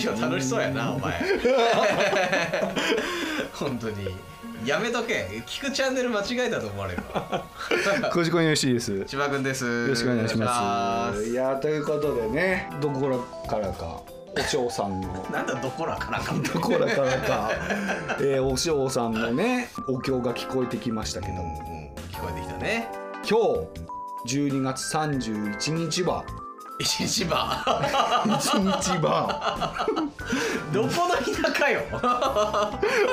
最近ラジオ楽しそうやなお前。本当に。やめとけ。聞くチャンネル間違えたと思われるじこによしです。よ千葉くんです。よろしくお願いします。いやということでねどこらからかお嬢さんの。なんだどこらからか。どこらからか、えー、お嬢さんのねお経が聞こえてきましたけどうんもうん。聞こえてきたね。今日12月31日は一日場1日は どこの田舎よ。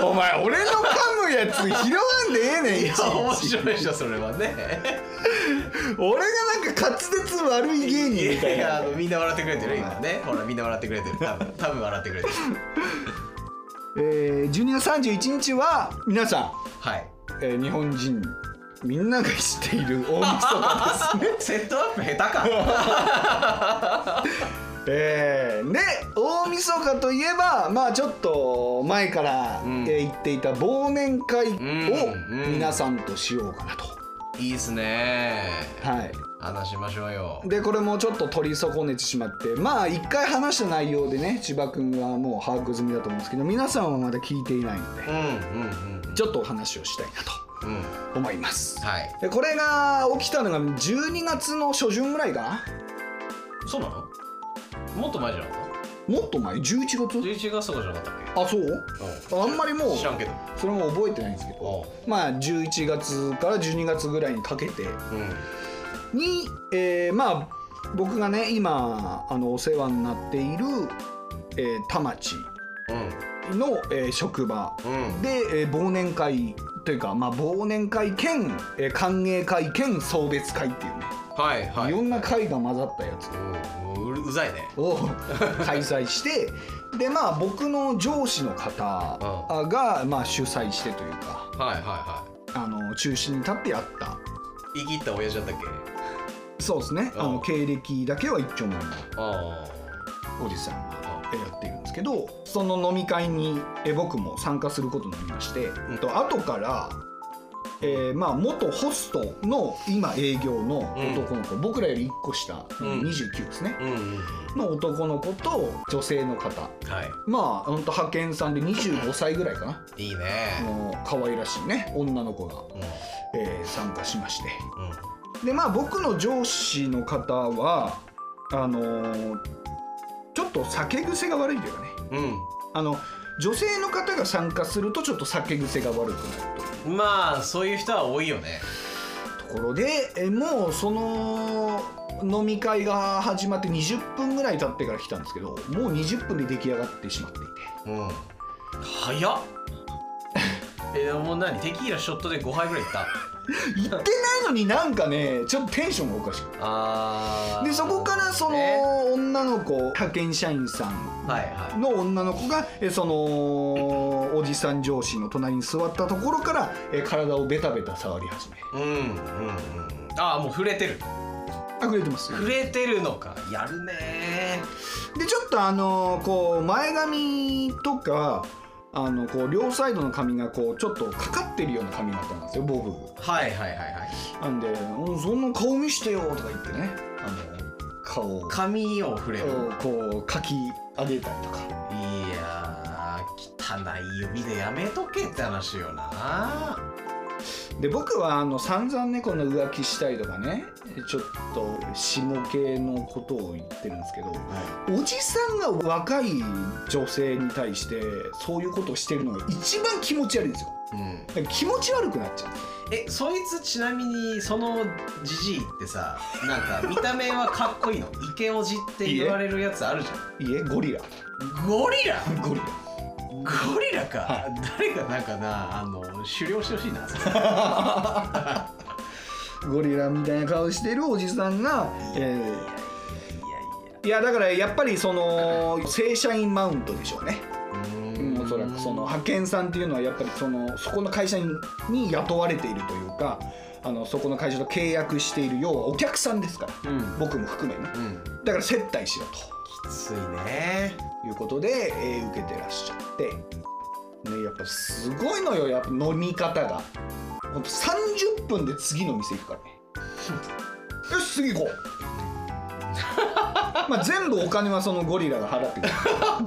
お前俺の噛むやつ拾わんでええねんいや面ち白いでしょそれはね。俺がなんか滑舌悪い芸人みたいな。みんな笑ってくれてる今ね。ほらみんな笑ってくれてる。多分多分笑ってくれてる。えー、12月31日は皆さん、はい。えー日本人みんなが知っている 大晦日ですね。セットアップ下手か。えー、で大晦日といえばまあちょっと前から、うん。えー言っていた忘年会をうん皆さんとしようかなと、いいっすね。はい。話しましょうよ。でこれもちょっと取り損ねてしまってまあ一回話した内容でね千葉君はもう把握済みだと思うんですけど皆さんはまだ聞いていないのでうんうんうんちょっとお話をしたいなと。うん思います。はい。でこれが起きたのが12月の初旬ぐらいかな？そうなの？もっと前じゃなかっもっと前？11た月？11月とかじゃなかったっあそう？けあんまりもう知らんけど。それも覚えてないんですけど。まあ11月から12月ぐらいにかけて。うん。に、えーまあ僕がね今あのお世話になっている、えー田町の、えー職場。で、えー忘年会というか、まあ、忘年会兼、えー歓迎会兼送別会っていうね、はいはい。い、ろんな会が混ざったやつ。うんううざいね。を開催して。でまあ僕の上司の方が、まあ、主催してというか。はいはいはあの中心に立ってやった。い言い切った親父だったっけ？そうですね。あうん。の経歴だけは一丁前のあおじさんがえやってるんですけどその飲み会にえ僕も参加することになりまして、ん。と後から、えーまあ、元ホストの今営業の男の子、僕らより1個下、ん。29ですね。あうんうん。の男の子と女性の方。はまあほんと派遣さんで25歳ぐらいかな。いいいね。もう可愛らしいね女の子が、うん。えー参加しまして。うん。でまあ僕の上司の方はあのーちょっと酒癖が悪いというかね。うん。あの女性の方が参加するとちょっと酒癖が悪くなるまあそういう人は多いよね。とところでえもうその飲み会が始まって20分ぐらい経ってから来たんですけどもう20分で出来上がってしまっていて。うん。早っえでももう何？テキーラショットで5杯ぐらいいった？行ってないのになんかねちょっとテンションがおかしくてあー。でそこからそのね。女の子派遣社員さんの女の子がえそのおじさん上司の隣に座ったところからえ体をベタベタ触り始め。うんうんうん。ああもう触れてる。あくれてます。触れてるのか。やるねでちょっとあのこう前髪とかあのこう両サイドの髪がこうちょっとかかってるような髪型なんですよボブ。はいはいはいはい。なんで「うんそんな顔見してよ」とか言ってね。あの顔を。髪を触れる。こう描き上げたりとか。いやー汚い指でやめとけって話よなで僕はあの散々ねこの浮気したりとかねちょっと下系のことを言ってるんですけどおじさんが若い女性に対してそういうことをしてるのが一番気持ち悪いんですよ。うん。気持ち悪くなっちゃう。えそいつちなみにそのじじいってさなんか見た目はかっこいいの？イケオジって言われるやつあるじゃいえゴリラ。んゴリラ？ゴリラゴリラか、は誰かなんかなあの狩猟してほしいな。ゴリラみたいな顔してるおじさんが、えいやいやいーいや。だからやっぱりその正社員マウントでしょうね。おそらくその派遣さんっていうのはやっぱりそのそこの会社にに雇われているというかあのそこの会社と契約している要はお客さんですから。うん。僕も含めね。うん。だから接待しろきついね。ということで、えー受けてらっしゃって、ね、やっぱすごいのよ。やっぱ飲み方が。ほんと30分で次の店行くからね。よし次行こう。まあ全部お金はそのゴリラが払ってくれる。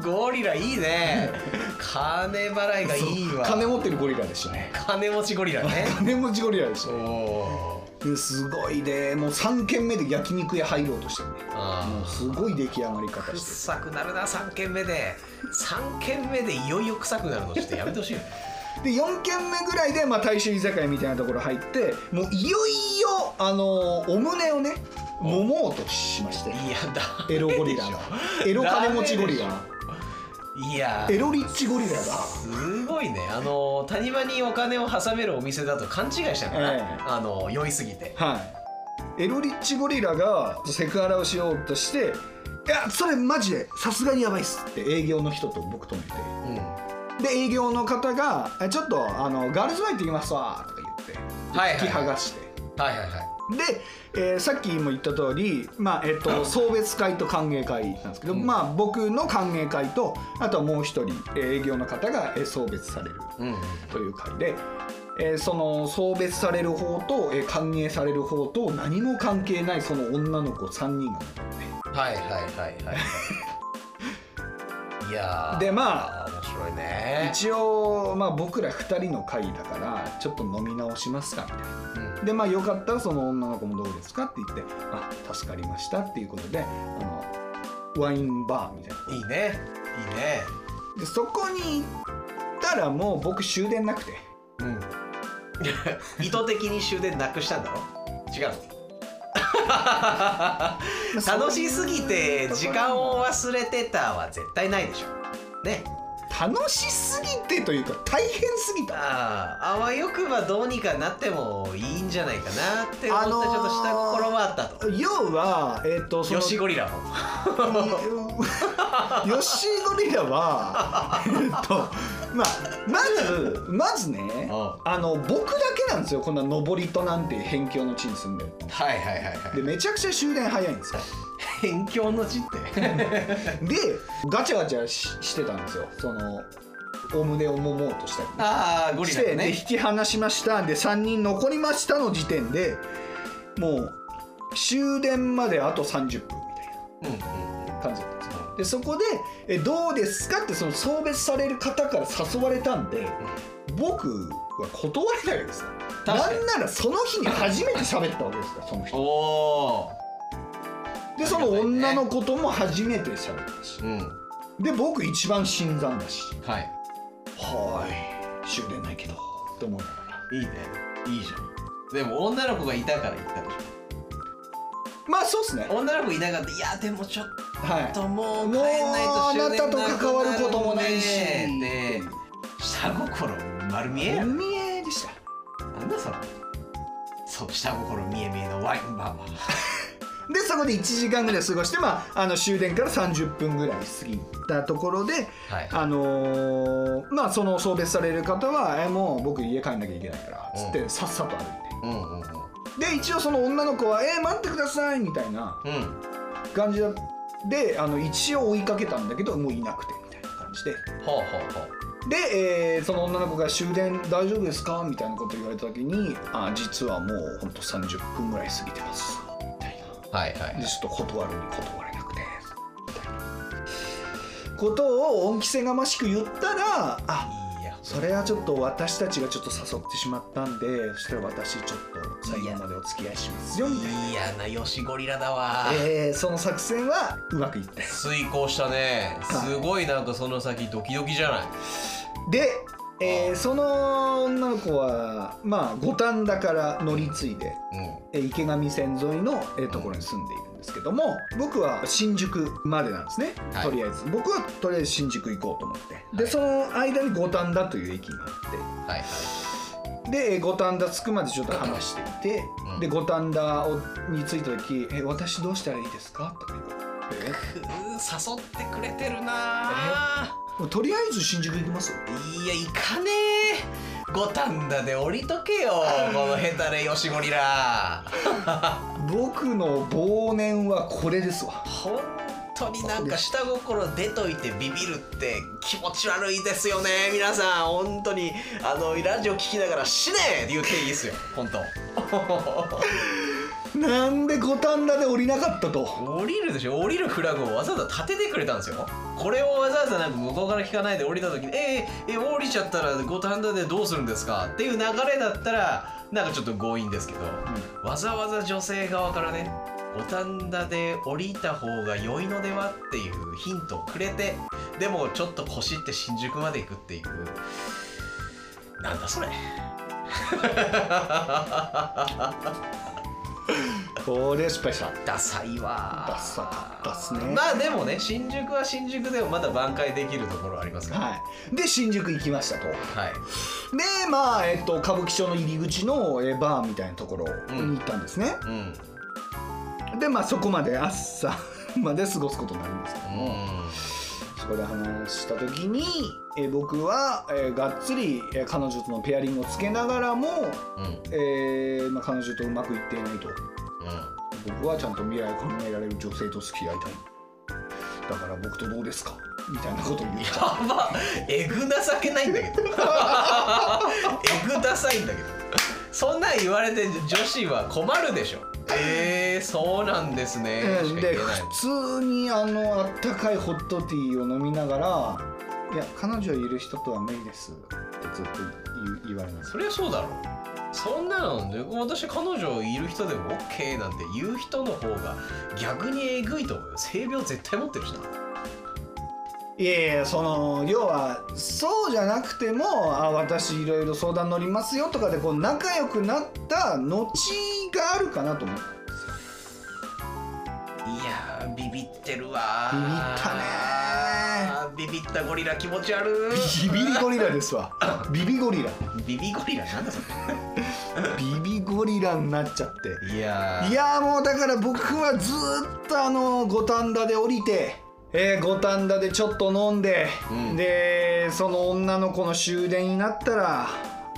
ゴリラいいね。金払いがいいわ。金持ってるゴリラでしたね。金持ちゴリラね。金持ちゴリラでしたおね。おですごいね。もう3軒目で焼肉屋入ろうとしてるね。あもうすごい出来上がり方して臭くなるな3軒目で。3軒目でいよいよ臭くなるのちょっとやめてほしいよね。で4軒目ぐらいで、まあ、大衆居酒屋みたいなところ入ってもういよいよあのお胸をね揉もうとしまして。いやだエロゴリラがエロ金持ちゴリラいや。エロリッチゴリラがすごいね。あの谷間にお金を挟めるお店だと勘違いしたのかな、ええ。あの酔いすぎて。はい。エロリッチゴリラがセクハラをしようとして「いやそれマジでさすがにやばいっす」って営業の人と僕止めて。うん。で営業の方が「えちょっとあのガールズバー行ってきますわ」とか言ってはいはい。引き剥がして。はいはいはいで、えーさっきも言った通り、まあえっと送別会と歓迎会なんですけど、うん。まあ、僕の歓迎会とあとはもう一人、えー営業の方が、えー送別されるうん。という会で、えーその送別される方と、えー歓迎される方と何も関係ないその女の子3人がはいはいはいはいはい。いやー。でまあ面白いね。一応、まあ、僕ら2人の会だからちょっと飲み直しますかみたいな。うん。でまあよかったらその女の子もどうですかって言って「あ助かりました」っていうことであのワインバーみたいないいね。いいね。でそこに行ったらもう僕終電なくて。うん。意図的に終電なくしたんだろ？違うの？楽しすぎて時間を忘れてたは絶対ないでしょ。ね楽しすぎてというか大変すぎた。あああわよくばどうにかなってもいいんじゃないかなって思ったあのーちょっとした心はあったと、要はえっ、とそのヨシゴリラも ヨシゴリラはえっとまあまずまずねうあの僕だけなんですよこんな登戸なんて辺境の地に住んでるはいはいはいはでめちゃくちゃ終電早いんですよ。い 辺境の地って。でガチャガチャししてたんですよ。そのお胸を揉もうとしたりああゴリして、で引き離しましたで3人残りましたの時点でもう終電まであと30分みたいうんうんな感じだったんですよ。でそこでえ「どうですか?」ってその送別される方から誘われたんで僕は断れないわけですなんならその日に初めて喋ったわけですからそのお人。おでその女の子とも初めて喋ったし。ーうんで僕一番新参だし。はい。はーい。終電ないけど。って思いながらいいね。いいじゃん。でも女の子がいたから言ったでしまあそうっすね。ょ女の子いなかったいやでもちょっはい。ともうもう帰んないとあなたと終電なくなる関わることもないし。ねで下心丸見えや。お見えでした。なんだそれ。そう下心見え見えのワインバーはでそこで1時間ぐらい過ごして、まあ、あの終電から30分ぐらい過ぎたところで、はい。あのーまあその送別される方は「えもう僕家帰んなきゃいけないから」つってさっさと歩いて。うんうんうん。で一応その女の子は「え待ってください」みたいなうん。感じであの一応追いかけたんだけどもういなくてみたいな感じで。ほうほうほうで、えーその女の子が「終電大丈夫ですか?」みたいなこと言われた時に「あ実はもうほんと30分ぐらい過ぎてます」。はいはい。でちょっと断るに断れなくて。ことを恩着せがましく言ったらあいや。それはちょっと私たちがちょっと誘ってしまったんでそしたら私ちょっと最後までお付き合いしますよみたいな、嫌なヨシゴリラだわ。えーその作戦はうまくいって遂行したね。はい。すごいなんかその先ドキドキじゃない。で、えーその女の子はまあ五反田から乗り継いでうん。えー池上線沿いの、えーところに住んでいるんですけども僕は新宿までなんですね、はい。とりあえず。僕はとりあえず新宿行こうと思って。で、はい。その間に五反田という駅があはいはい。ってでえー五反田着くまでちょっと話していて、うん。で五反田をに着いた時「え私どうしたらいいですか?」とか言われて。誘ってくれてるなえとりあえず新宿行きますいや行かねえ。五反田で降りとけよ このヘタレヨシゴリラ僕の忘年はこれですわ。本当になんか下心出といてビビるって気持ち悪いですよね皆さん。本当にあのラジオ聞きながら死ねって言っていいですよ本当 なんで五反田で降りなかったと。降りるでしょ。降りるフラグをわざわざ立ててくれたんですよ。これをわざわざなんか向こうから聞かないで降りた時に「えー、え降りちゃったら五反田でどうするんですか?」っていう流れだったらなんかちょっと強引ですけど、わざわざ女性側からね五反田で降りた方が良いのではっていうヒントをくれてでもちょっと腰って新宿まで行くっていう。なんだそれ これ失敗した。ダサいわ。ダサかったっすね。まあでもね新宿は新宿でもまだ挽回できるところありますから。はい。で新宿行きましたと。はい。でまあ、えっと、歌舞伎町の入り口のえーバーみたいなところに行ったんですね、うん。でまあそこまで朝まで過ごすことになるんですけども、そこで話した時に、えー僕は、えーがっつり、えー彼女とのペアリングをつけながらも、うん。うんえーまあ、彼女とうまくいっていないと。僕はちゃんと未来を考えられる女性と付き合いたい。だから僕とどうですか？みたいなことを言っやたば。えぐ情けないんだけど。えぐダサいんだけど。そんなん言われて女子は困るでしょえー、そうなんですね。えない。普通にあのあったかいホットティーを飲みながら「いや彼女いる人とは無理です」ってずっと言われます。そりゃそうだろそんなので私彼女いる人でも OK なんて言う人の方が逆にえぐいと思うよ。性病絶対持ってるしないやいやその要はそうじゃなくてもあ私いろいろ相談乗りますよとかでこう仲良くなった後があるかなと思う。いやービビってるわー。ビビったねビビったゴリラ気持ち悪いビビリゴリラですわ。ビビゴリラ。ビビゴリラなんだそ ビビゴリラになっちゃって。れいやー。いやーもうだから僕はずーっとあの五反田で降りてえー五反田でちょっと飲んで、うん。でその女の子の終電になったら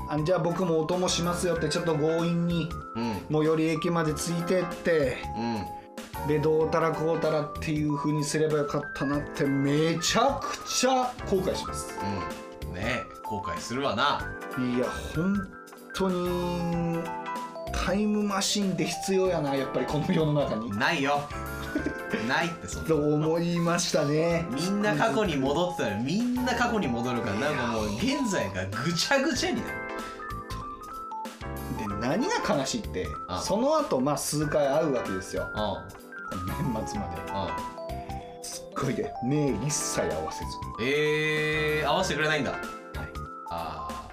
あじゃあ僕もお供しますよってちょっと強引にうん。最寄り駅までついてってうん。でどうたらこうたらっていう風にすればよかったなってめちゃくちゃ後悔します。うん。ねえ後悔するわな。いや本当にタイムマシンって必要やなやっぱりこの世の中に。ないよないってそんな。と思いましたね。みんな過去に戻ってたらみんな過去に戻るからなんかもう現在がぐちゃぐちゃになる。で何が悲しいってあその後まあ数回会うわけですよ。うん年末まで。うんすっごいで目一切合わせず。えー、合わせてくれないんだ。はい。ああ。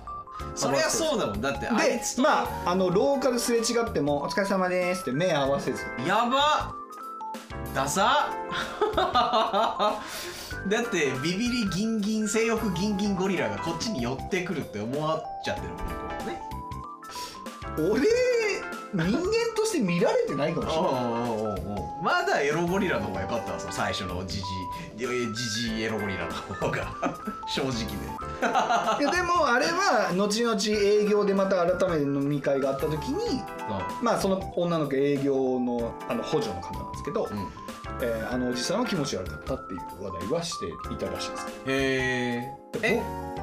そりゃそうだもん。だってあいでつとまああの廊下ですれ違っても「お疲れ様です」って目合わせず。やばダサ。だってビビリギンギン性欲ギンギンゴリラがこっちに寄ってくるって思っちゃってるもんね。俺人間として見られてないかもしれない。おうおうおうおうまだエロゴリラの方が良かったわその最初のジジイジジイエロゴリラの方が。正直で。いやでもあれは後々営業でまた改めて飲み会があった時にまあその女の子営業のあの補助の方なんですけど、うん、うん、えーあのおじさんは気持ち悪かったっていう話題はしていたらしいですへえ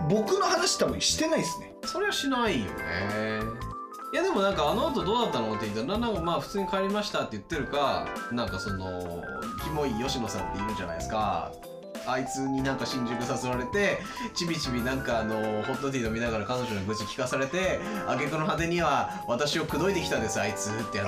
僕の話多分してないですね。それはしないよねいやでもなんかあの後どうだったのって言ったらまあ普通に帰りましたって言ってるかなんかそのキモい吉野さんっているじゃないですか。あいつになんか新宿誘われてちびちびなんかあのホットティー飲みながら彼女の愚痴聞かされて挙句の果てには私を口説いてきたんですあいつって話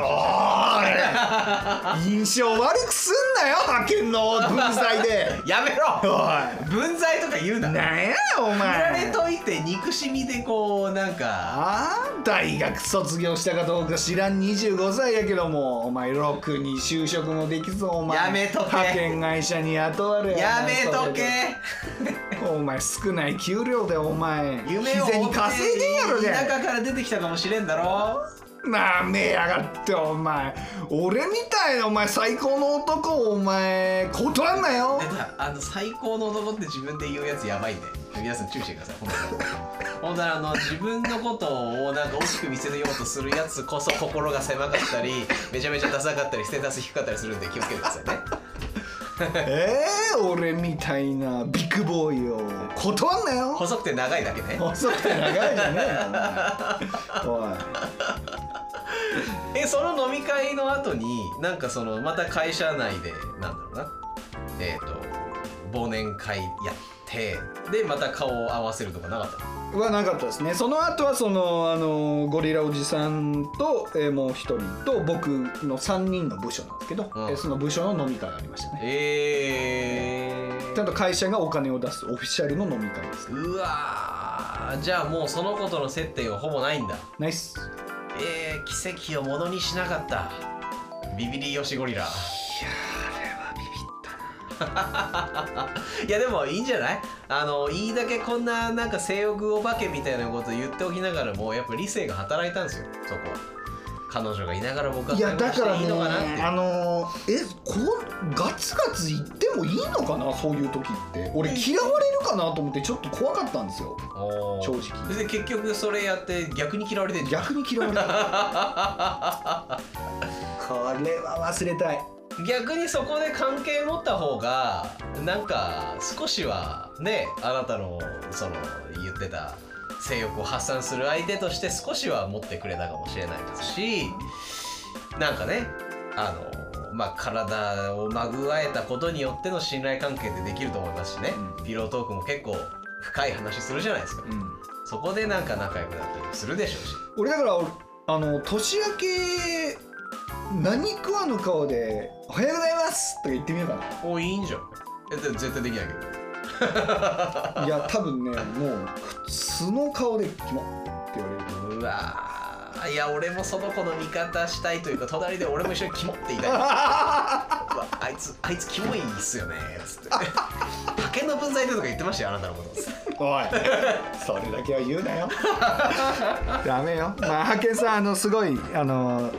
印象悪くすんなよ派遣の文才で。やめろ。お分際とか言うな。いなんやお振られ前といて憎しみでこうなんか。ああ大学卒業したかどうか知らん。25歳やけども。お前ろくに就職もできずお前。やめとけ。派遣会社に雇われ。やめとけお前少ない給料でお前。夢を日銭稼いでんやろ田ね舎から出てきたかもしれんだろ。なめやがってお前。俺みたいなお前最高の男をお前断んなよ。あの最高の男って自分で言うやつやばいんで。皆さん注意してください本当に。本当にあの自分のことをなんか大きく見せようとするやつこそ心が狭かったりめちゃめちゃダサかったりステータス低かったりするんで気をつけてくださいね えー、俺みたいなビッグボーイを断んなよ。細くて長いだけね。細くて長いじゃね。えよおい。えその飲み会の後になんかそのまた会社内でなんだろうな。えっ、と忘年会やってでまた顔を合わせるとかなかったの？はなかったですね。その後はそのあのゴリラおじさんと、えーもう一人と僕の3人の部署なんですけど、うん。えーその部署の飲み会がありましたね。えー、ちゃんと会社がお金を出すオフィシャルの飲み会ですね。うわー。じゃあもうその子との接点はほぼないんだ。ナイスえー、奇跡をものにしなかった。ビビリヨシゴリラ。いやあれはビビった いやでもいいんじゃない？あのいいだけこんななんか性欲お化けみたいなこと言っておきながらもやっぱ理性が働いたんですよそこは。彼女がいながら僕はいやだからねあのーえこうガツガツ言ってもいいのかな？そういう時って。俺嫌われるかなと思ってちょっと怖かったんですよ。正直。で結局それやって逆に嫌われてんじゃん。逆に嫌われた。これは忘れたい逆にそこで関係持った方がなんか少しはねあなたのその言ってた性欲を発散する相手として少しは持ってくれたかもしれないですしなんかねあのまあ体をまぐわえたことによっての信頼関係ってできると思いますしね、うん。ピロートークも結構深い話するじゃないですか、うん。そこでなんか仲良くなったりするでしょうし。俺だからあの年明け何食わぬ顔で「おはようございます」とか言ってみようかおいいんじゃん。えで絶対できないけど。な いや多分ねもう素の顔で「キモ」って言われるう。わー。いや俺もその子の味方したいというか隣で俺も一緒にキモって言いたい。あいつあいつキモいっすよねつって。派遣の分際でとか言ってましたよあなたのこと。おいそれだけは言うなよ。ダメよ。まあ派遣さんあのすごいあの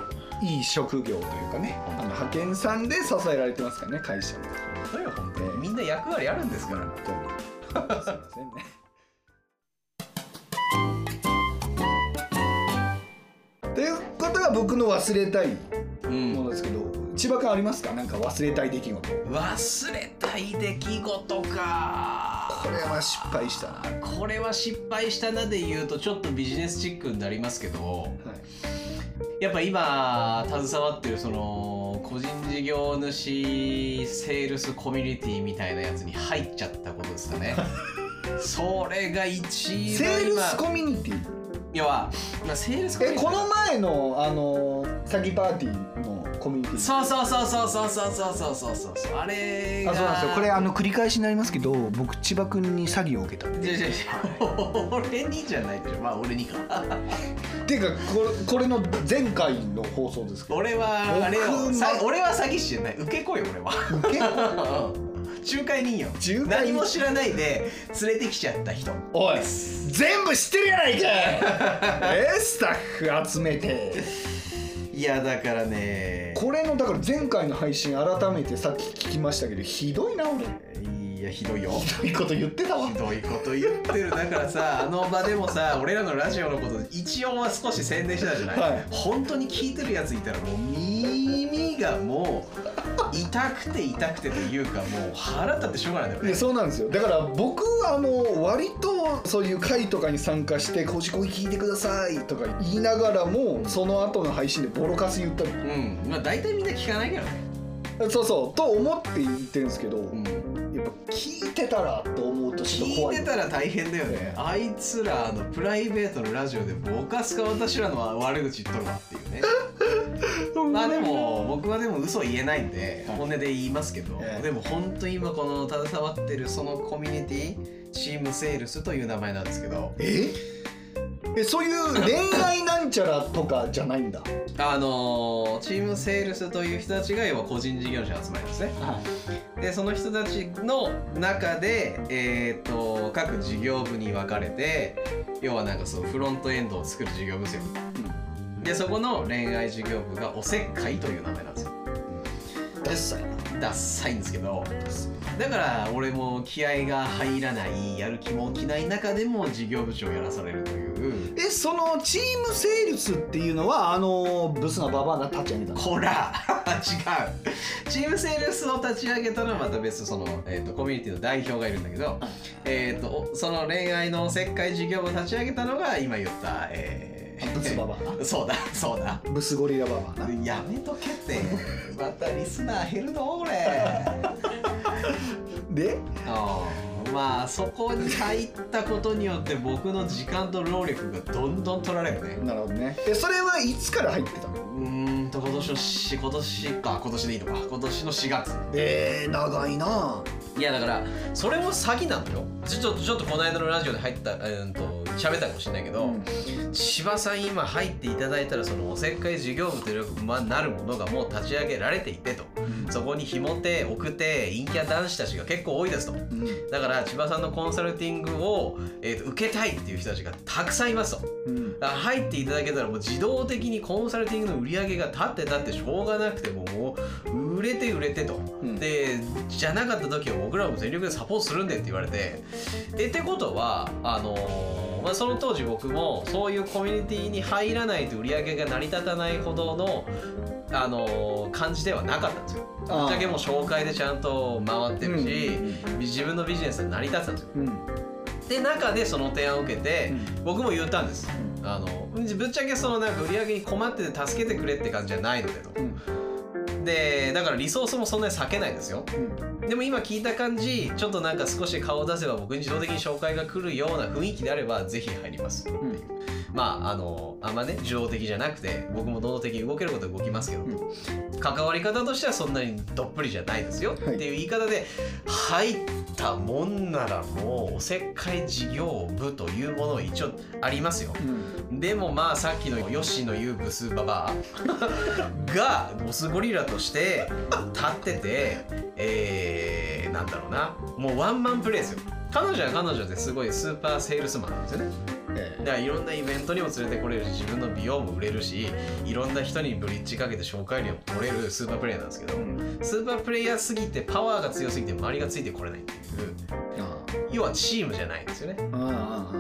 いい職業というかねあの派遣さんで支えられてますからね会社も本当よ本当にみんな役割あるんですから。本当に。すいませんね。ということが僕の忘れたいうん。ものですけど、千葉君ありますか？なんか忘れたい出来事。忘れたい出来事か。これは失敗したな、はこれは失敗したなで言うとちょっとビジネスチックになりますけどやっぱ今携わってるその個人事業主セールスコミュニティみたいなやつに入っちゃったことですかね。それが一い、セ番ール今スコミュニティ？要は、まあ、セールスコミュえニティこの前のあの詐欺パーティーのコミュニティ？そうそうそうそうそうそうそうそうそう。そうあれがあそうなんですよ。これあの繰り返しになりますけど僕千葉君に詐欺を受けた。じゃじゃじゃ俺にじゃないでしょまあ俺にかていうかこれこれの前回の放送ですけど。俺はあれよさ俺は詐欺師じゃない。受け子よ俺は。受け 仲介人よ。仲介？人何も知らないで連れてきちゃった人。おい全部知ってるやないか えスタッフ集めて。いやだからね。これのだから前回の配信改めてさっき聞きましたけどひどいな俺。いやひどいよ。ひどいこと言ってたわ。ひどいこと言ってる。だからさ あの場でもさ俺らのラジオのこと一応は少し宣伝してたじゃない、はい。本当に聞いてるやついたらもう耳がもう痛くて痛くてというかもう腹立ってしょうがないんだよね。でそうなんですよ。だから僕あの割とそういう会とかに参加して「こじこい聞いてください」とか言いながらもその後の配信でボロカス言ったり。うん。まあ大体みんな聞かないけどね。そうそう。と思って言ってるんですけど、うんぱ聞いてたらと思うとちょっと聞怖い。いてたら大変だよね。あいつらあのプライベートのラジオでボカスか私らの悪口言っとるわっていうね。まあでも僕はでも嘘言えないんではい。本音で言いますけど、ええ。でも本当に今この携わってるそのコミュニティチームセールスという名前なんですけどえ？えそういう恋愛なんちゃらとかじゃないんだ。あのーチームセールスという人たちが要は個人事業者の集まりですね。でその人たちの中で、えー、と各事業部に分かれて要はなんかそうフロントエンドを作る事業部ですよ。でそこの恋愛事業部がおせっかいという名前なんですよ。ダッサいな。ダッサいんですけどだから俺も気合が入らないやる気も起きない中でも事業部長をやらされるというえそのチームセールスっていうのはあのブスなババアが立ち上げたの。こら 違う。チームセールスを立ち上げたのはまた別その、えー、とコミュニティの代表がいるんだけど、えー、とその恋愛のおせっかい事業を立ち上げたのが今言った、えーブスババアな？そうだそうだ。ブスゴリラババアな？やめとけって。またリスナー減るの俺 で？まあそこに入ったことによって僕の時間と労力がどんどん取られるね。なるほどね。えそれはいつから入ってたの？うーんと今年のし今年か。今年でいいのか。今年の4月。えー、長いな。いやだからそれも詐欺なのよ。ちょっとちょっとこの間のラジオで入ったうんと喋ったかもしれないけど、うん。千葉さん今入っていただいたらそのおせっかい事業部という、まあ、なるものがもう立ち上げられていてとそこにひも手送って陰キャ男子たちが結構多いですと。うん。だから千葉さんのコンサルティングを、えーと受けたいっていう人たちがたくさんいますと。うん。だから入っていただけたらもう自動的にコンサルティングの売り上げが立って立ってしょうがなくてももう売れて売れてと、うん。でじゃなかった時は僕らも全力でサポートするんでって言われて。えってことはあのーまあ、その当時僕もそういうコミュニティに入らないと売り上げが成り立たないほどのあのー感じではなかったんですよ。ぶっちゃけもう紹介でちゃんと回ってるし、うん自分のビジネスが成り立ってたんですよ。うんで中でその提案を受けて、僕も言ったんです。あのぶっちゃけそのなんか売り上げに困ってて助けてくれって感じじゃないのでと。うんでだからリソースもそんなに避けないですよ。うん。でも今聞いた感じちょっとなんか少し顔を出せば僕に自動的に紹介が来るような雰囲気であればぜひ入りますうんまああのあんまね自動的じゃなくて僕も能動的に動けることは動きますけど、関わり方としてはそんなにどっぷりじゃないですよ、はい。っていう言い方で入ったもんならもうおせっかい事業部というものは一応ありますよ。うん。でもまあさっきのヨッシーの言うブスババア がボスゴリラとして立っててえー、なんだろうな。もうワンマンプレイですよ。彼女は彼女ですごいスーパーセールスマンなんですよねえだからいろんなイベントにも連れてこれるし自分の美容も売れるしいろんな人にブリッジかけて紹介料も取れるスーパープレイヤーなんですけどーうん。スーパープレイヤーすぎてパワーが強すぎて周りがついてこれないっていう。要はチームじゃないんですよね。あーあー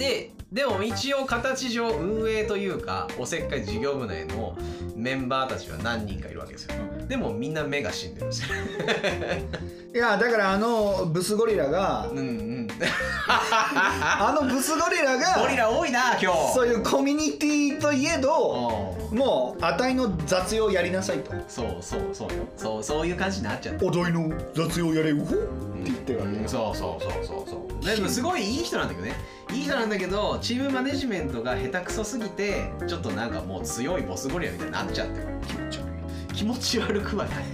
ででも一応形上運営というかおせっかい事業部内のメンバーたちは何人かいるわけですよ。でもみんな目が死んでるんですよ。いやだから あのブスゴリラがうんうん。あのブスゴリラがゴリラ多いな今日。そういうコミュニティといえどうん。もう値の雑用やりなさいと。そうそうそうよ。そうそういう感じになっちゃって値の雑用やれうほって言ってるわけ。うん。そうそうそうそうそうでもすごいいい人なんだけどね。いい人なんだけどチームマネジメントが下手くそすぎてちょっとなんかもう強いボスゴリラみたいになっちゃってる気持ち悪い気持ち悪くはない。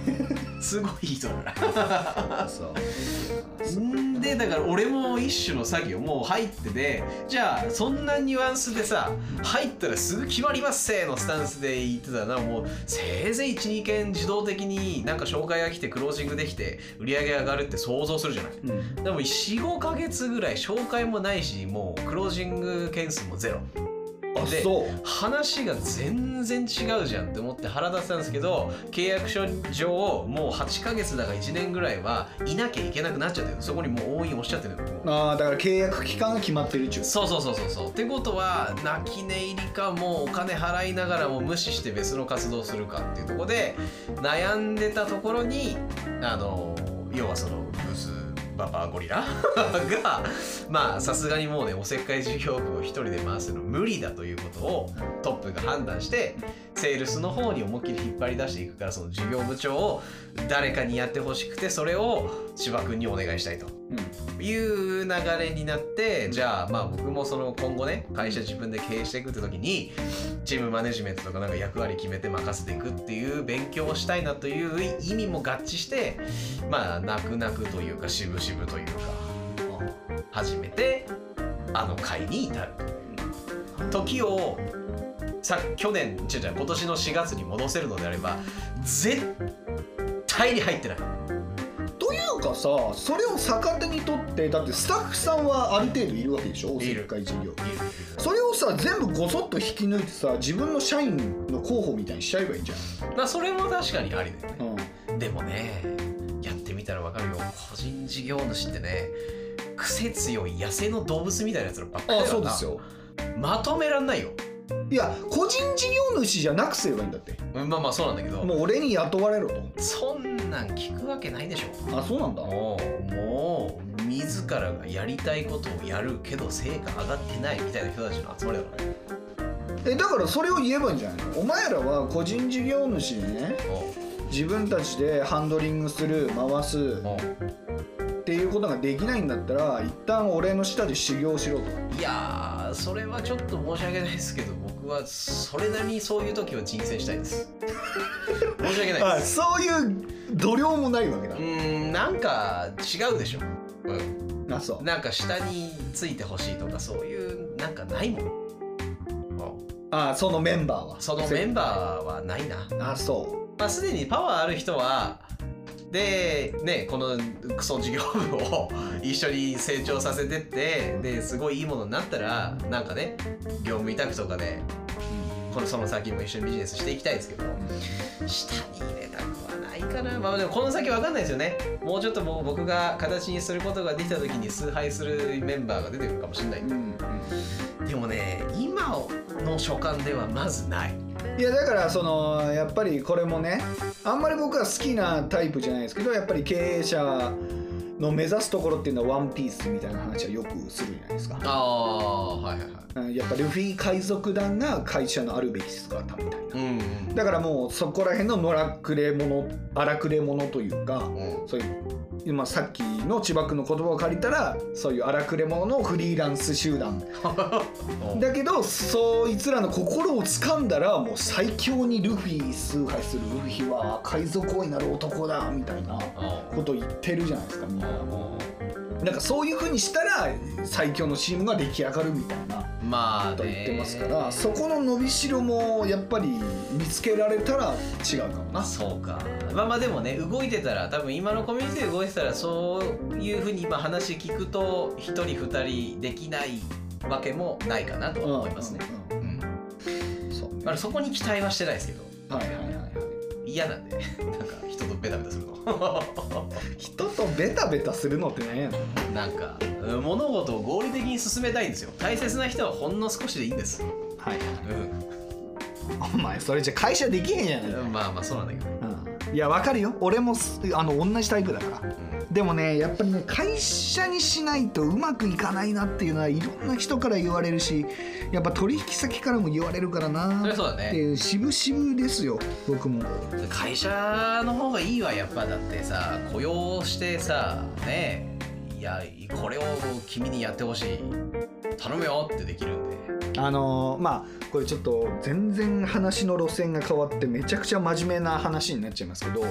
すごいいいらそう。んでだから俺も一種の詐欺をもう入っててじゃあそんなニュアンスでさ入ったらすぐ決まりますせーのスタンスで言ってたらもうせいぜい12件自動的になんか紹介が来てクロージングできて売り上げ上がるって想像するじゃない。うん。でも45ヶ月ぐらい紹介もないしもうクロージング件数もゼロ。あで話が全然違うじゃんって思って腹立ってたんですけど契約書上もう8ヶ月だか1年ぐらいはいなきゃいけなくなっちゃってる。そこにもう応印押しちゃってるああだから契約期間が決まってるっちゅう。そうそうそうそうそう。ってことは泣き寝入りかもうお金払いながらも無視して別の活動するかっていうところで悩んでたところにあの要はそのブスババアゴリラがまあさすがにもうねおせっかい事業部を一人で回すの無理だということをトップが判断してセールスの方に思いっきり引っ張り出していくからその事業部長を誰かにやってほしくてそれを千葉君にお願いしたいと。うんいう流れになってじゃあまあ僕もその今後ね会社自分で経営していくって時にチームマネジメントとかなんか役割決めて任せていくっていう勉強をしたいなという意味も合致してまあ泣く泣くというか渋々というか始めてあの会に至る時をさ去年違う違う今年の4月に戻せるのであれば絶対に入ってない。というかさそれを逆手にとってだってスタッフさんはある程度いるわけでしょ？おせっかい事業。それをさ全部ごそっと引き抜いてさ自分の社員の候補みたいにしちゃえばいいじまあそれも確かにありだよね。ゃん、うん、でもねやってみたらわかるよ。個人事業主ってね癖強い野生の動物みたいなやつらばっかりあだな。そうですよ。まとめらんないよいや個人事業主じゃなくすればいいんだって。うんまあまあそうなんだけど。もう俺に雇われろと。そんなん聞くわけないでしょ。あそうなんだ。もうもう自らがやりたいことをやるけど成果上がってないみたいな人たちの集まりだからね。えだからそれを言えばいいんじゃないの？お前らは個人事業主でねお自分たちでハンドリングする回す。おっていうことができないんだったら一旦俺の下で修行しろと。いやーそれはちょっと申し訳ないですけど僕はそれなりにそういう時は人選したいです。申し訳ない。あですそういう度量もないわけだ。うーんなんか違うでしょ、うん、あそう。なんか下についてほしいとかそういうなんかないもん。うんあそのメンバーは。そのメンバーはないな。あそまあ、すでにパワーある人はでねこのクソ事業部を一緒に成長させてってですごいいいものになったらなんかね業務委託とかでこのその先も一緒にビジネスしていきたいですけど。下に入れたくはないかな。まあでもこの先わかんないですよね。もうちょっともう僕が形にすることができた時に崇拝するメンバーが出てくるかもしれない。うん、うん。でもね今の所感ではまずないいやだからそのやっぱりこれもねあんまり僕は好きなタイプじゃないですけどやっぱり経営者の目指すところっていうのはワンピースみたいな話はよくするじゃないですか。ああはいはいはい。うんやっぱルフィ海賊団が会社のあるべき姿みたいなうんだからもうそこら辺の野良くれ者荒くれ者というかうんうん。そういう今さっきの千葉君の言葉を借りたらそういう荒くれ者のフリーランス集団。だけどそいつらの心を掴んだらもう最強にルフィ崇拝する。ルフィは海賊王になる男だみたいなことを言ってるじゃないですかみんななんかそういう風にしたら最強のチームが出来上がるみたいなまあことを言ってますからねそこの伸びしろもやっぱり見つけられたら違うかもな。そうか。まあまあでもね動いてたら多分今のコミュニティで動いてたらそういうふうに今話聞くと1人2人できないわけもないかなとは思いますね、そうね。まあ、そこに期待はしてないですけど。はいはいはいはい嫌なんで。なんか人とベタベタするの。人とベタベタするのって何やねん。なんかうん物事を合理的に進めたいんですよ。大切な人はほんの少しでいいんです。はいうん。お前それじゃ会社できへんやないか、まあまあそうなんだけどね、うん、いやわかるよ。俺もすあの同じタイプだからでもねやっぱりね会社にしないとうまくいかないなっていうのはいろんな人から言われるしやっぱ取引先からも言われるからそなそうだね。っていう渋々ですよ僕も。会社の方がいいわやっぱだってさ雇用してさねいやこれを君にやってほしい。頼むよってできるんであのーまあこれちょっと全然話の路線が変わってめちゃくちゃ真面目な話になっちゃいますけど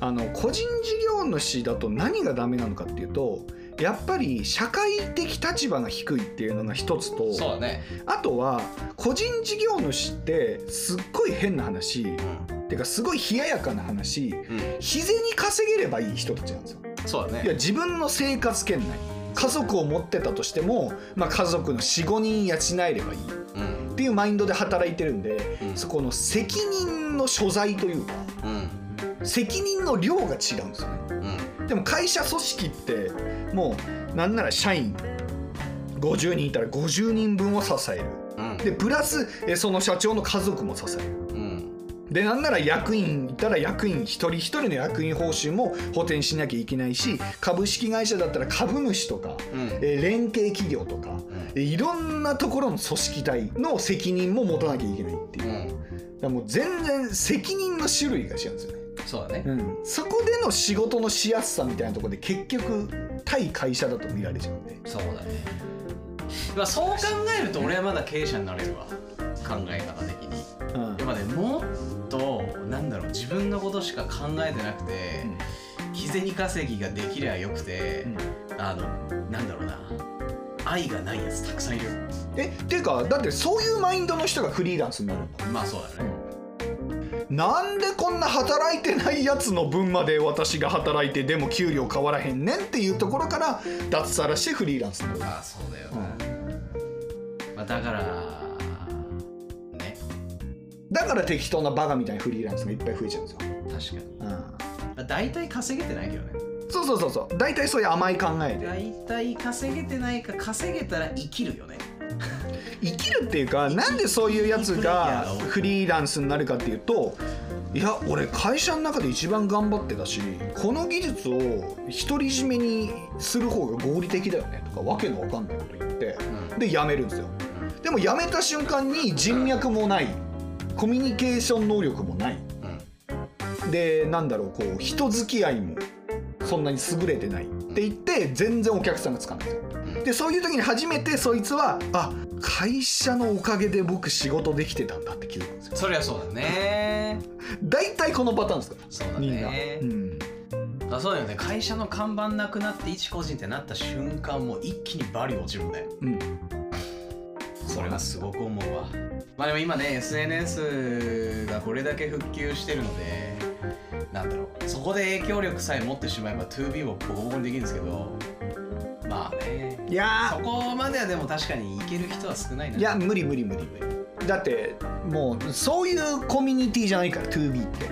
あの個人事業主だと何がダメなのかっていうとやっぱり社会的立場が低いっていうのが一つとそうだね。あとは個人事業主ってすっごい変な話うん。てかすごい冷ややかな話うん。日銭稼げればいい人たちなんですよ。いやそうだね。自分の生活圏内家族を持ってたとしても、まあ、家族の45人養えればいい。うん。っていうマインドで働いてるんで、うん。そこの責任の所在というかうん。責任の量が違うんですよね。うん。でも会社組織ってもうなんなら社員50人いたら50人分を支える。うん。でプラスえその社長の家族も支える。うんでなんなら役員いたら役員一人一人の役員報酬も補填しなきゃいけないし株式会社だったら株主とか、うん。えー連携企業とか、えいろんなところの組織体の責任も持たなきゃいけないっていう。う、ん。らもう全然責任の種類が違うんですよね、そうだね。うん、そこでの仕事のしやすさみたいなところで結局対会社だと見られちゃうんで。そうだね。まあそう考えると俺はまだ経営者になれるわ。考え方的にうん。やっぱねもっとなんだろう自分のことしか考えてなくて、日銭稼ぎができりゃよくて、あのなんだろうな愛がないやつたくさんいる。えっていうかだってそういうマインドの人がフリーランスになるんだまあそうだね、なんでこんな働いてないやつの分まで私が働いてでも給料変わらへんねんっていうところから脱サラしてフリーランスになる。ああそうだよな、まあ、だからねだから適当なバカみたいなフリーランスがいっぱい増えちゃうんですよ、確かに、うん、まあ、大体稼げてないけどね。そうそうそうそう。大体そういう甘い考えで。大体稼げてないか稼げたら生きるよね。生きるっていうかなんでそういうやつがフリーランスになるかっていうといや俺会社の中で一番頑張ってたしこの技術を独り占めにする方が合理的だよねとかわけのわかんないこと言ってうん。で辞めるんですよ。でも辞めた瞬間に人脈もないコミュニケーション能力もない。うん。でなんだろうこう人付き合いもそんなに優れてない。って言って全然お客さんがつかない。でそういう時に初めてそいつはあ会社のおかげで僕仕事できてたんだって気づくんですよ。そりゃそうだね。大体このパターンですかそうだらみんな、ねうん、あそうだよね。会社の看板なくなって一個人ってなった瞬間もう一気にバリ落ちるんだようん、それはすごく思うわまあでも今ね SNS がこれだけ普及してるのでなんだろう。そこで影響力さえ持ってしまえば 2B をボコボコにできるんですけどまあね。いや。そこまではでも確かにいける人は少ないな。いや無理無理無理無理。だってもうそういうコミュニティじゃないから 2B って。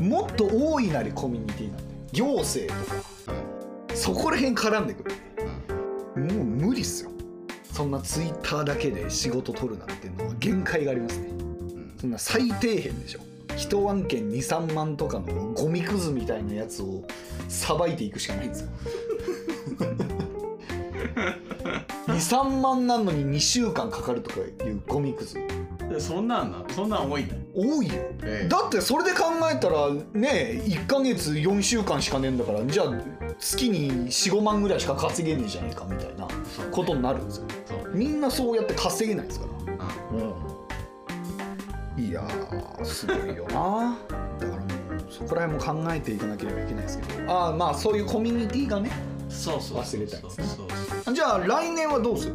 うん。もっと大いなるコミュニティなんだよ。行政とか。そこら辺絡んでくる。うん。もう無理っすよ。そんなツイッターだけで仕事取るなんてのは限界がありますね。うん。そんな最底辺でしょ。一案件23万とかのゴミくずみたいなやつをさばいていくしかないんですよ。23万なのに2週間かかるとかいうゴミくず。うんそんなんなそんなん多いんだ多いよ。ええ。だってそれで考えたらね1ヶ月4週間しかねえんだからじゃあ月に45万ぐらいしか稼げねえじゃねえかみたいなことになるんですよ。そう。みんなそうやって稼げないですからうん。いやーすごいよ。なだからもうそこら辺も考えていかなければいけないですけど。ああまあそういうコミュニティがねそうそう忘れたいですね。そうそうじゃあ来年はどうする？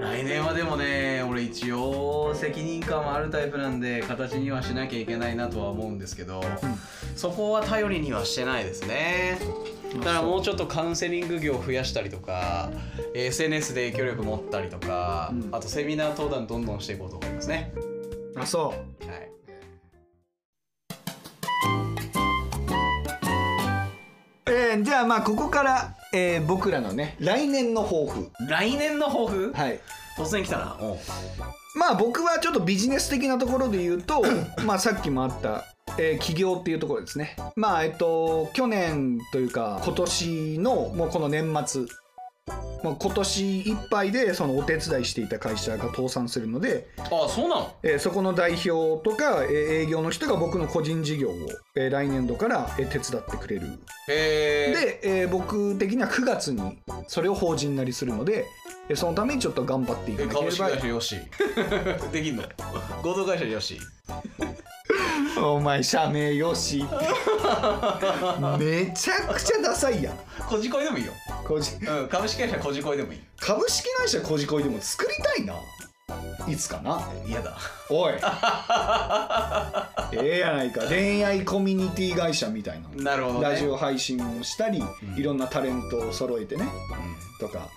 来年はでもね俺一応責任感はあるタイプなんで形にはしなきゃいけないなとは思うんですけど、そこは頼りにはしてないですねだからもうちょっとカウンセリング業を増やしたりとか SNS で影響力持ったりとか、うん。あとセミナー登壇どんどんしていこうと思いますね。あそう。はい。えーじゃあまあここから、えー僕らのね来年の抱負。来年の抱負、はい。突然来たな。まあ僕はちょっとビジネス的なところで言うと まあさっきもあった、えー起業っていうところですね。まあえっと去年というか今年のもうこの年末。もう今年いっぱいでそのお手伝いしていた会社が倒産するので、あそうなのえーそこの代表とか、えー営業の人が僕の個人事業を、えー来年度から、えー手伝ってくれる。へえで、えー僕的には9月にそれを法人なりするのでえーそのためにちょっと頑張っていかなけ株式れば会社よし。できんの？合同会社よしお前社名よし。めちゃくちゃダサいやん。こじこいでもいいよ、こじうん、株式会社こじこいでもいい。株式会社こじこいでも作りたいないつかな？嫌だ。おい。ええやないか。恋愛コミュニティ会社みたいな。なるほど、ね、ラジオ配信をしたり、うん。いろんなタレントを揃えてね。とか、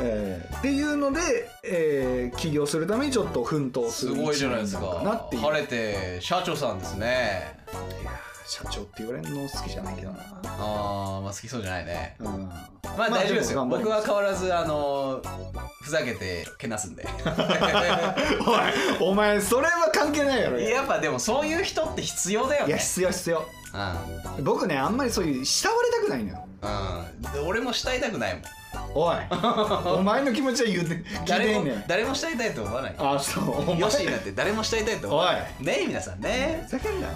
えーっていうので、えー起業するためにちょっと奮闘するすごいじゃないです一か年なっていう晴れて社長さんですね。いやー社長って言われるの好きじゃないけどな。あーまあ好きそうじゃないね。うん。まあ大丈夫ですよ、も頑張り僕は変わらずあのふざけてけなすんで。おいお前それは関係ないやろ。やっぱでもそういう人って必要だよね。いや必要必要。僕ねあんまりそういう慕われたくないのよ。うん、うん、で俺も慕いたくないもんおい。お前の気持ちは言うて誰も誰も慕いたいと思わない。あそう。よしなんて誰も慕いたいと思わない。おねえ皆さんね。ふざけんな。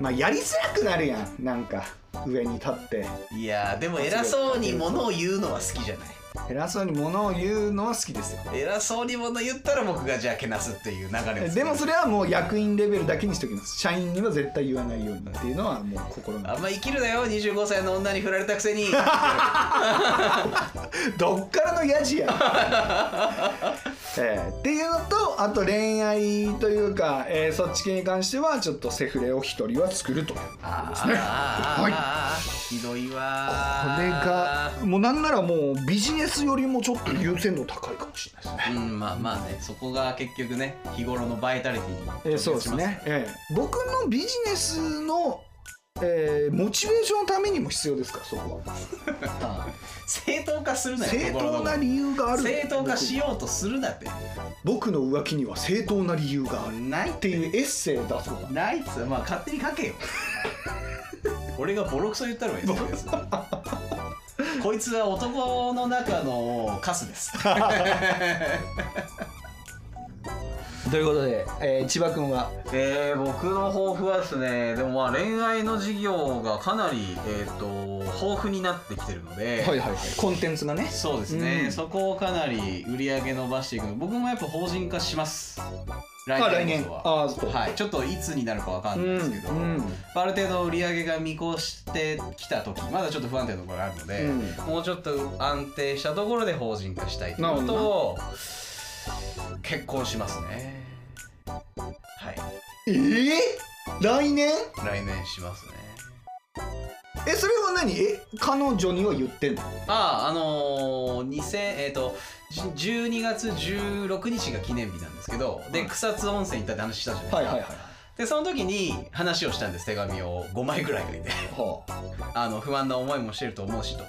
まあやりづらくなるやんなんか上に立って。いやーでも偉そうにものを言うのは好きじゃない偉そうに物を言うのは好きですよ。偉そうにもの言ったら僕がじゃあけなすっていう流れでもそれはもう役員レベルだけにしておきます。社員には絶対言わないようにっていうのはもう心のあんま生きるなよ。25歳の女に振られたくせに。どっからのヤジや、えーっていうのとあと恋愛というか、えーそっち系に関してはちょっとセフレを一人は作るというあですね。あはい。ひどいわこれがもうなんならもうビジネスよりもちょっと優先度高いかもしれないですね、うんまあまあねそこが結局ね日頃のバイタリティにえーそうですね、えー僕のビジネスの、えーモチベーションのためにも必要ですからそこは。正当化するなよ正当な理由がある正当化しようとするなって。僕の浮気には正当な理由があるないっていうエッセイ出そうかなないっつうまあ勝手に書けよ。俺がボロクソ言ったらいいですこいつは男の中のカスです。ということで、えー千葉君は？えー、僕の抱負はですねでもまあ恋愛の事業がかなり、えー、と豊富になってきてるので、はいはいはい。コンテンツがね。そうですね、うん。そこをかなり売り上げ伸ばしていくの。僕もやっぱ法人化します来年こそは。あそう。はい、ちょっといつになるかわかんないですけど、うん。ある程度売り上げが見越してきた時まだちょっと不安定なところがあるので、うん。もうちょっと安定したところで法人化したいというのなると結婚しますね。はい。えー、来年？来年しますねえそれは何？え彼女には言ってんの？あああのー、2000えっ、とじ12月16日が記念日なんですけどで草津温泉行ったって話したじゃないですか、はいはいはいでその時に話をしたんです。手紙を5枚ぐらい書いて。はあ。の不安な思いもしてると思うしと。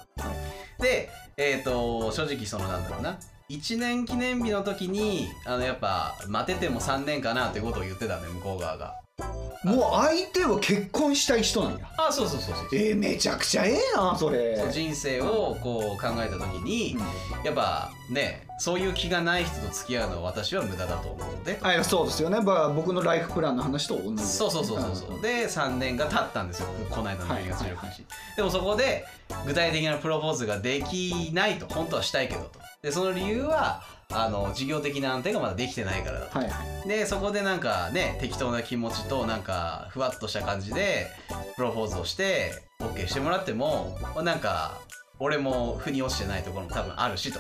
で、えっ、と、正直そのなんだろうな。1年記念日の時に、あの、やっぱ、待てても3年かなってことを言ってたんで、向こう側が。あもう相手は結婚したい人なんや。あ、そうそうそうそう。えー、めちゃくちゃええなそれ。そう人生をこう考えた時に、やっぱね、そういう気がない人と付き合うのは私は無駄だと思うので。あそうですよね、まあ、僕のライフプランの話と同じ。そうそうそうそうそう。で3年が経ったんですよ。この間の12月16日、はいはいはい。でもそこで具体的なプロポーズができないと本当はしたいけどと。でその理由はあの事業的な安定がまだできてないからだと。はいはい。でそこでなんかね適当な気持ちとなんかふわっとした感じでプロポーズをして OK してもらってもなんか俺も腑に落ちてないところも多分あるしと。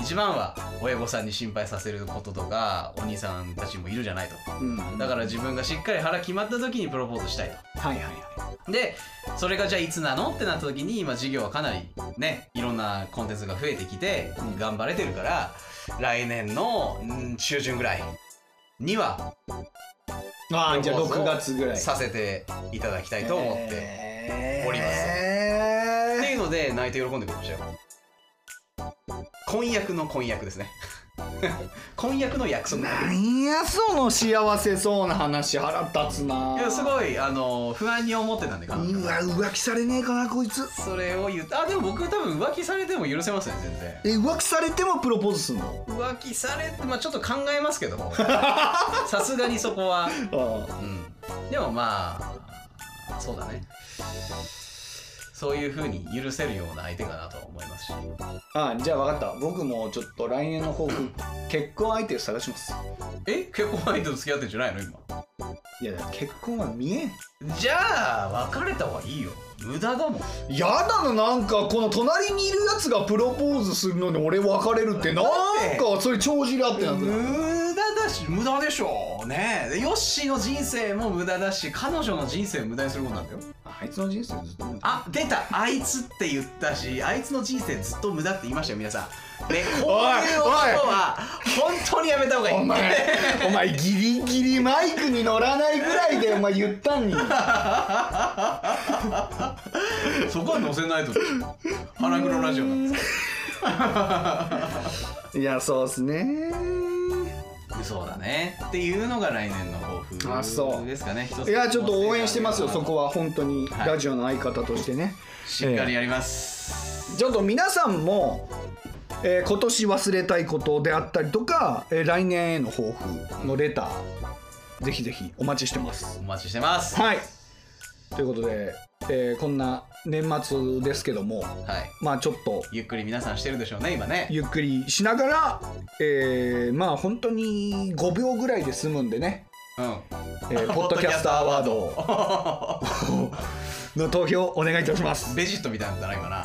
一番は親御さんに心配させることとかお兄さんたちもいるじゃないと。うん、うんだから自分がしっかり腹決まった時にプロポーズしたいはいはいはと。で、それがじゃあいつなのってなった時に、今事業はかなりね、いろんなコンテンツが増えてきて、頑張れてるから、来年のうん中旬ぐらいには、いああじゃあ6プロポーズを月ぐらいさせていただきたいと思って。ておりますえっていうので、泣いて喜んでくれましたよ。婚約の婚約ですね。婚約の約束。なんやその幸せそうな話腹立つな。いやすごいあの不安に思ってたんでうわ浮気されねえかなこいつ。それを言ってあでも僕多分浮気されても許せますね全然。え浮気されてもプロポーズすんの？浮気されてまあちょっと考えますけども。さすがにそこは。あ。うん。でもまあそうだねそういうふうに許せるような相手かなと思いますし。あじゃあ分かった。僕もちょっと来年の抱負結婚相手を探します。え？結婚相手と付き合ってんじゃないの？今。いや結婚は見えんじゃあ別れた方がいいよ。無駄だもん。やだななんかこの隣にいるやつがプロポーズするのに俺別れるってなんかそれ帳尻あってなんか無駄だし無駄でしょね。えヨッシーの人生も無駄だし彼女の人生を無駄にすることなんだよ。あいつの人生ずっとあ出た。あいつって言ったしあいつの人生ずっと無駄って言いましたよ皆さん。ねこういう男は本当にやめた方がいい。お前お前ギリギリマイクに乗らないぐらいでお前言ったんに。そこは載せないと。腹黒ラジオなんです。いやそうっすねそうだね。っていうのが来年の抱負あそう。ですかね。いやちょっと応援してますよそこは本当に。はい。ラジオの相方としてね、しっかりやります、ちょっと皆さんも、えー今年忘れたいことであったりとか、えー来年への抱負のレターぜひぜひお待ちしてます。お待ちしてます。はい。ということで、えーこんな年末ですけどもはい。まあちょっとゆっくり皆さんしてるでしょうね今ね。ゆっくりしながら、えーまあ本当に5秒ぐらいで済むんでね、うん。えーポッドキャストアワード の投票お願いいたします。ベジットみたいなんじゃないかな。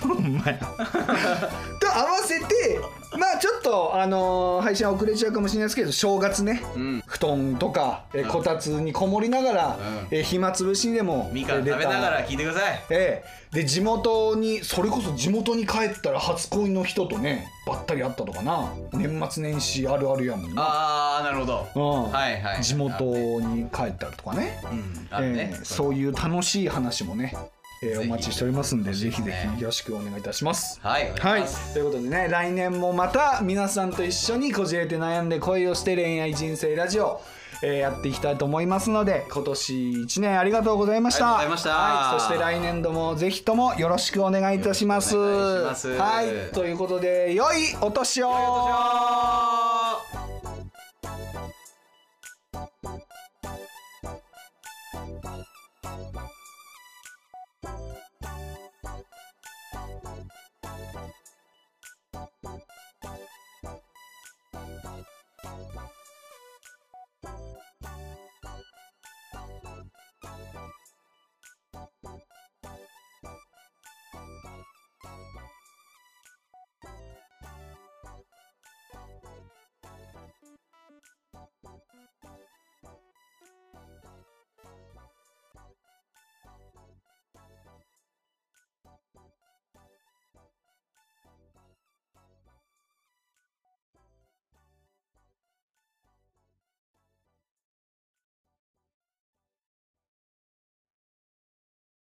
ほんまや。と合わせてまあちょっとあのー配信は遅れちゃうかもしれないですけど正月ね。うん。布団とか、えーうん。こたつにこもりながら、うん。えー暇つぶしでもみかん食べながら聞いてください。ええ。で地元にそれこそ地元に帰ったら初恋の人とねばったり会ったとかな。年末年始あるあるやもんな、ああなるほど。うん。はいはい地元に帰ったとかね。うん。あるね。えーそういう楽しい話もね、えーお待ちしておりますんでぜひぜひよろしくお願いいたします。はいおはい。ということでね来年もまた皆さんと一緒にこじれて悩んで恋をして恋愛人生ラジオ、えーやっていきたいと思いますので今年1年ありがとうございました。ありがとうございました。はい、そして来年度もぜひともよろしくお願いいたします。いします。はい。ということで良いお年を。お年を